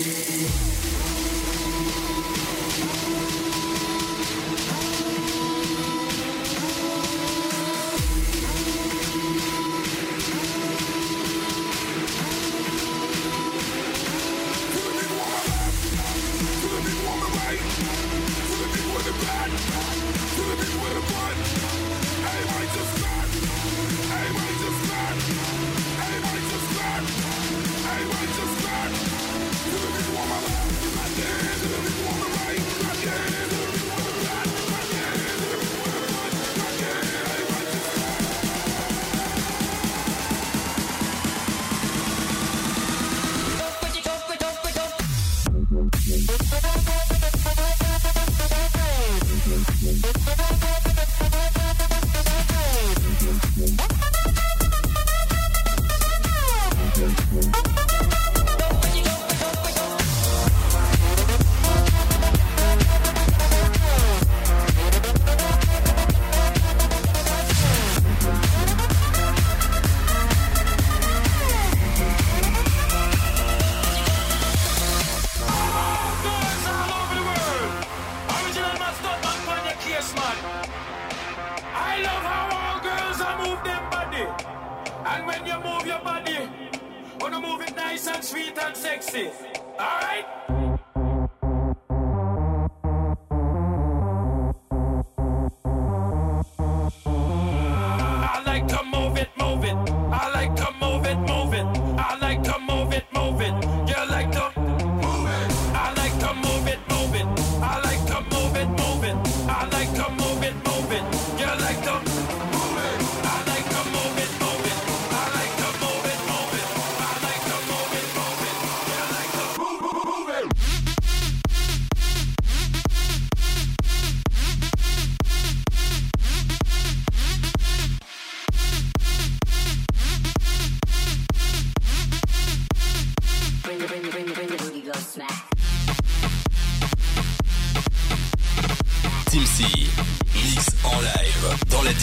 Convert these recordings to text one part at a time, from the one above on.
Thank you.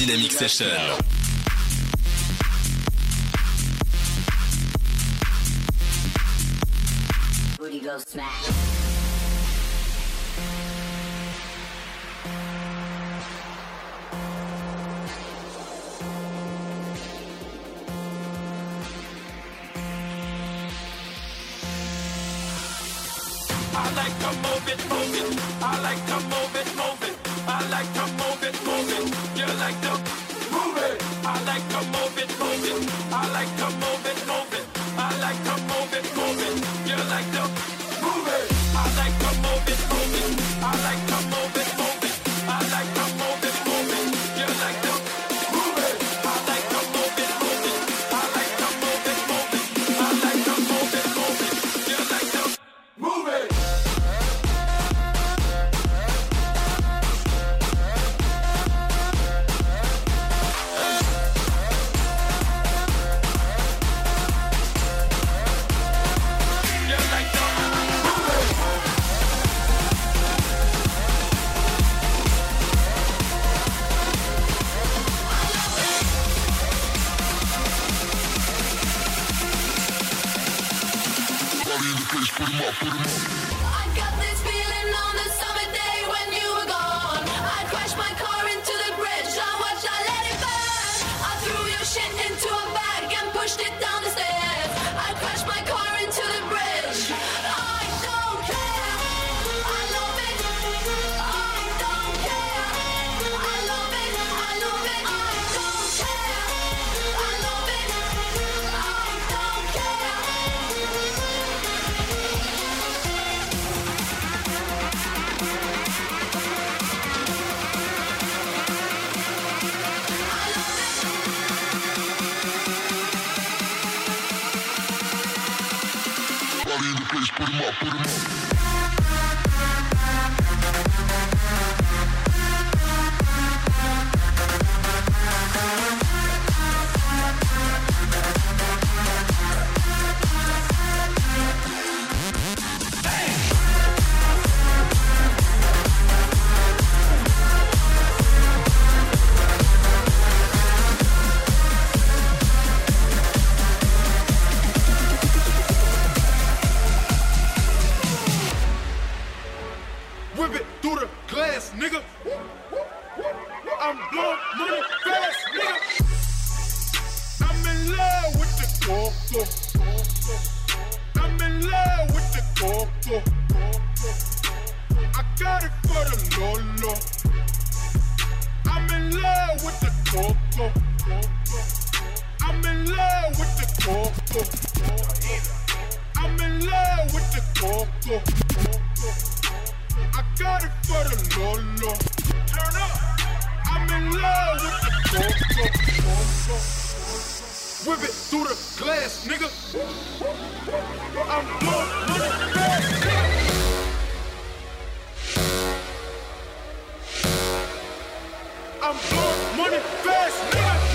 Dynamic Session. Booty go smash. a Lolo. Turn up. I'm in love with the Whip it through the glass, nigga. I'm blowing money. I'm blowing money fast, nigga.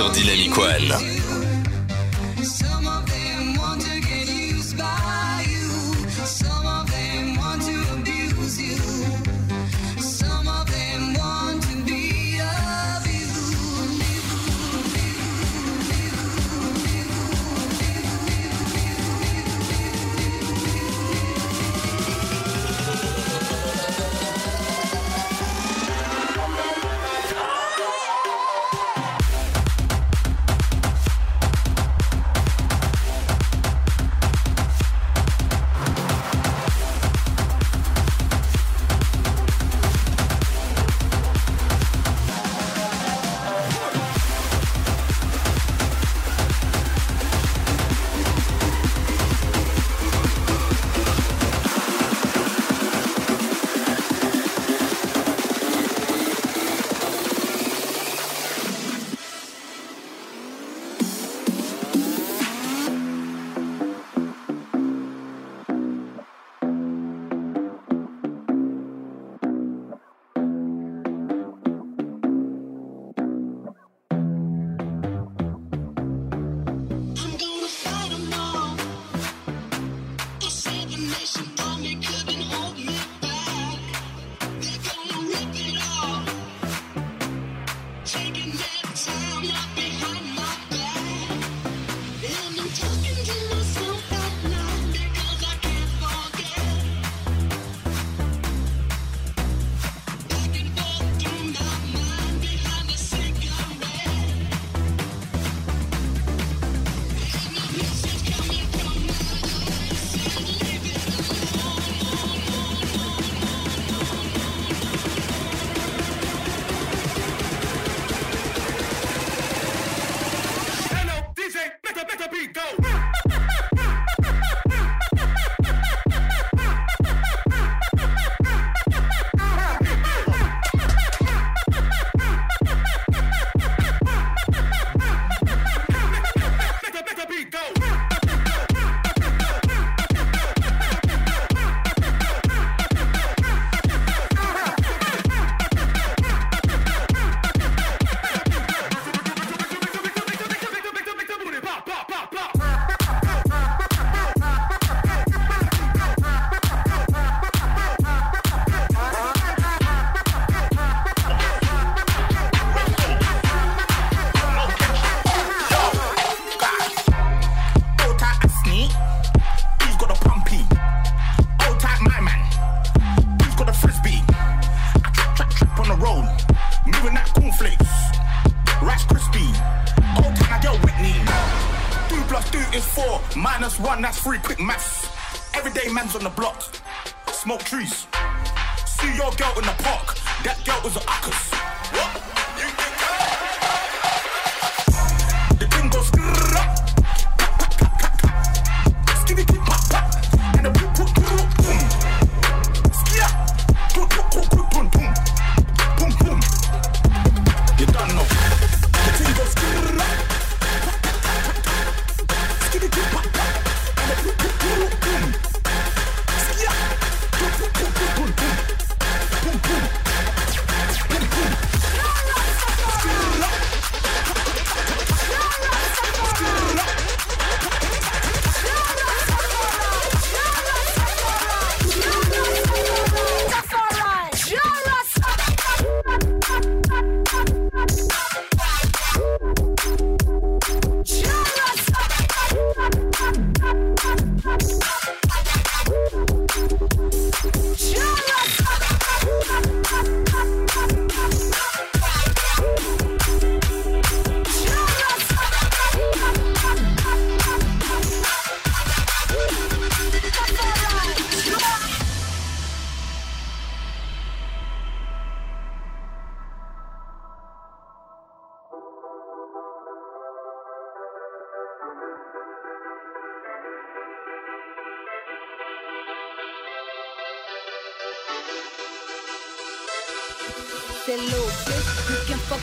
sur Dynamic One.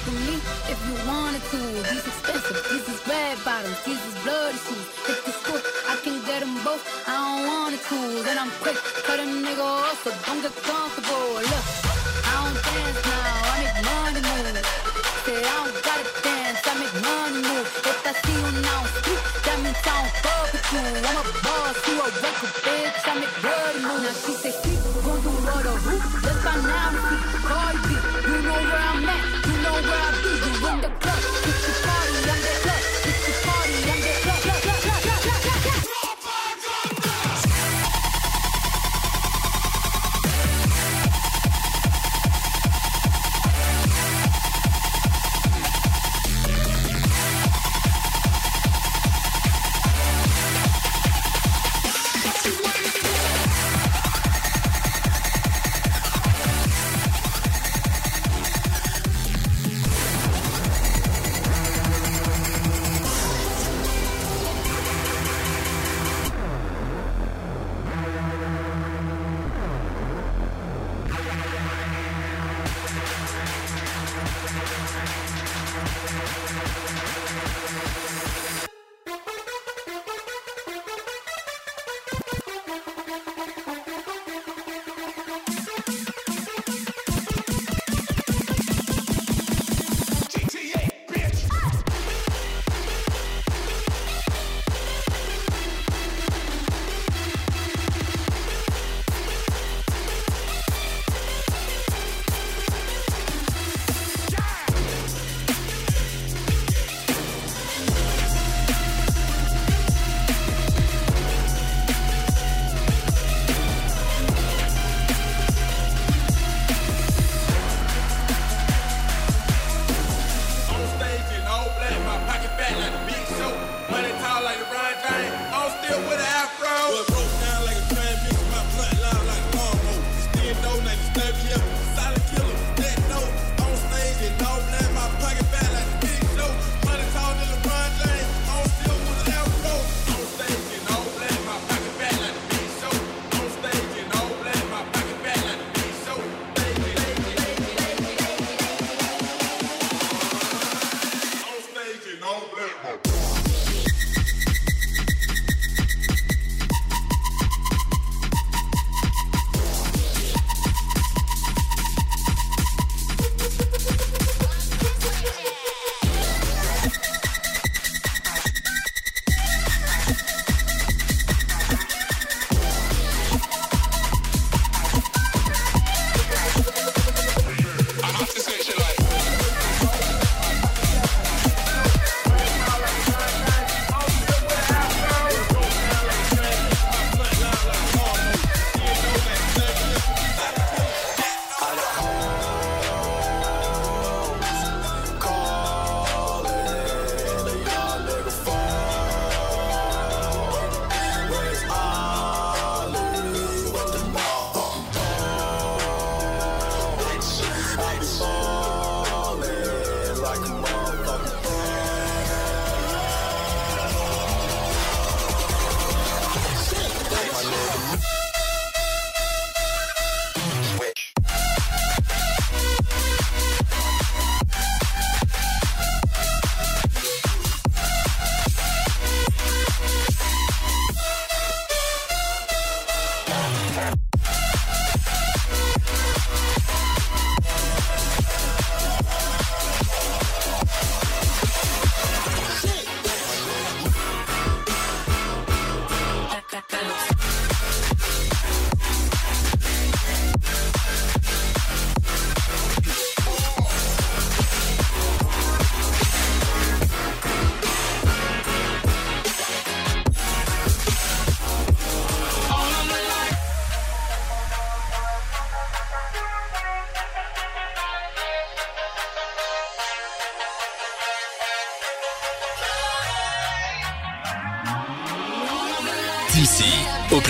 for me if you wanted to. These expensive, these is red bottoms, these is bloody shoes. If this school, I can get them both. I don't want it to. Then I'm quick, cut a nigga off, so don't get comfortable. Look, I don't dance now, I make money move. Say I don't gotta dance, I make money move. If I see you now, speak, that means I don't fuck with you. I'm a boss, you a record bitch, I make bloody move. Now she say, keep going through all the hoops. That's by now, we see Cardi B. You know where I'm at.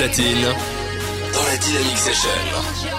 Dans la Dynamic Session.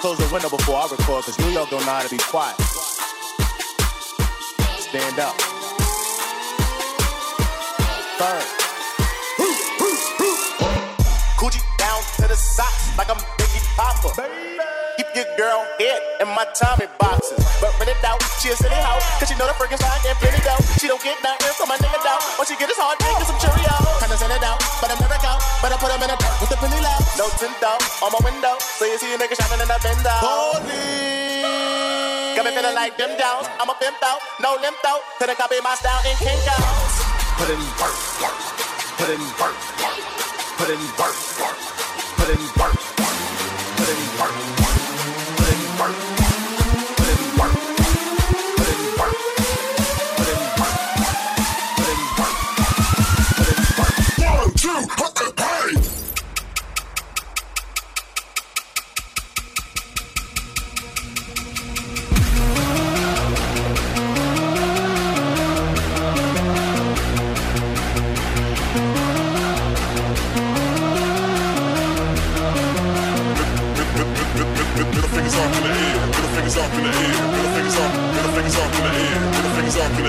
close the window before I record, cause New York don't know how to be quiet. Stand up. Third. Coochie down to the socks like I'm Biggie Popper. Keep your girl head in my Tommy boxes. But when it out, she a city hoe. Cause she know the freaking side and plenty go. She don't get nothing from my nigga down. but she get is hard dick some Cheerios. Kinda send it out, but I'm never out. But I put him in a no tint out on my window. So you see a nigga shining in that window. Holy. Got me feeling like them down. I'm a pimp out, no limp out. Till they copy my style and kink out. Put in work, work. Put in work, work. Put in work, work. Put in work, work. Put in work, work.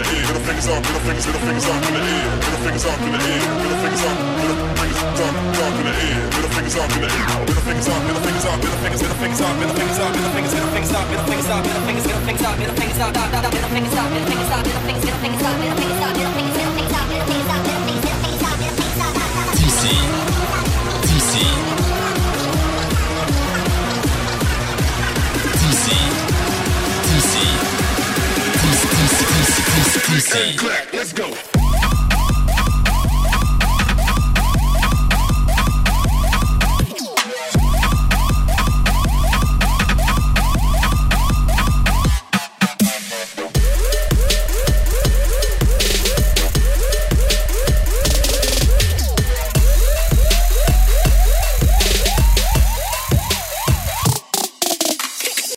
the air, little fingers up, little fingers, little fingers up in the air, little fingers up in the air, little fingers up, little fingers up, up in the air, little fingers up in the air, little fingers up, little fingers up, little fingers, little fingers up, little fingers up, little fingers, little fingers up, little fingers up, little fingers, little fingers up, little fingers up, little fingers up, little fingers up, little fingers up, little fingers up, little fingers up, little fingers up, little fingers up, little fingers up, little fingers up, little fingers up. Let's go.